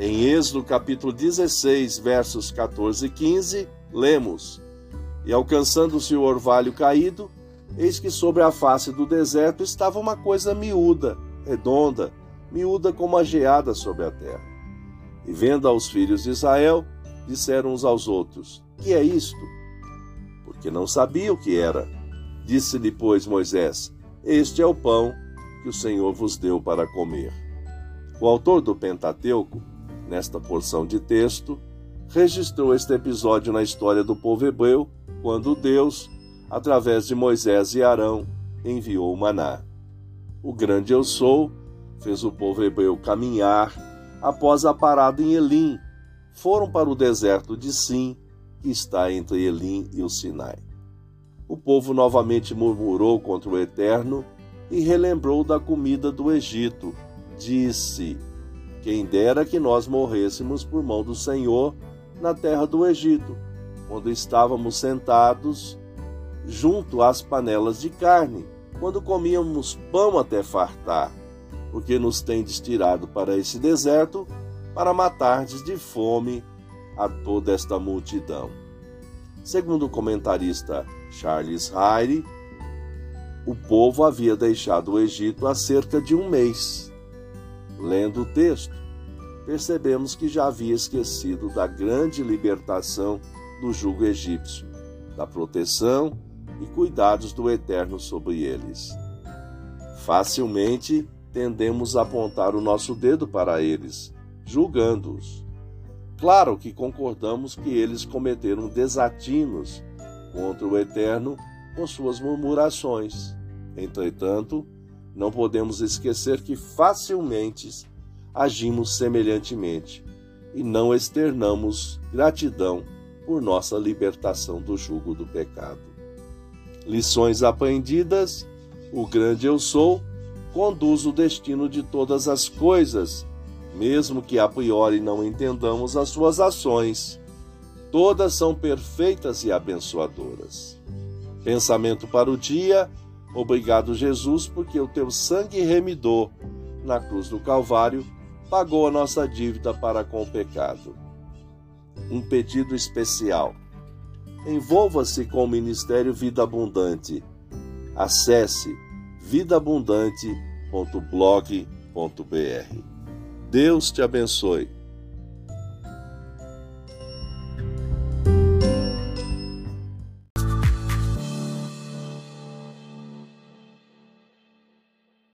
Em Êxodo capítulo 16, versos 14 e 15, lemos: E alcançando-se o orvalho caído, eis que sobre a face do deserto estava uma coisa miúda, redonda, miúda como a geada sobre a terra. E vendo aos filhos de Israel, disseram uns aos outros: Que é isto? Porque não sabia o que era. Disse-lhe, pois, Moisés: Este é o pão que o Senhor vos deu para comer. O autor do Pentateuco nesta porção de texto, registrou este episódio na história do povo hebreu, quando Deus, através de Moisés e Arão, enviou o maná. O grande eu sou fez o povo hebreu caminhar após a parada em Elim. Foram para o deserto de Sim, que está entre Elim e o Sinai. O povo novamente murmurou contra o Eterno e relembrou da comida do Egito. Disse: quem dera que nós morrêssemos por mão do Senhor na terra do Egito, quando estávamos sentados junto às panelas de carne, quando comíamos pão até fartar, porque nos tendes tirado para esse deserto para matardes de fome a toda esta multidão. Segundo o comentarista Charles Hyde, o povo havia deixado o Egito há cerca de um mês Lendo o texto, percebemos que já havia esquecido da grande libertação do jugo egípcio, da proteção e cuidados do Eterno sobre eles. Facilmente tendemos a apontar o nosso dedo para eles, julgando-os. Claro que concordamos que eles cometeram desatinos contra o Eterno com suas murmurações. Entretanto, não podemos esquecer que facilmente agimos semelhantemente e não externamos gratidão por nossa libertação do jugo do pecado. Lições aprendidas: o grande eu sou conduz o destino de todas as coisas, mesmo que a priori não entendamos as suas ações. Todas são perfeitas e abençoadoras. Pensamento para o dia Obrigado, Jesus, porque o teu sangue remidor na cruz do Calvário pagou a nossa dívida para com o pecado. Um pedido especial. Envolva-se com o Ministério Vida Abundante. Acesse vidaabundante.blog.br. Deus te abençoe.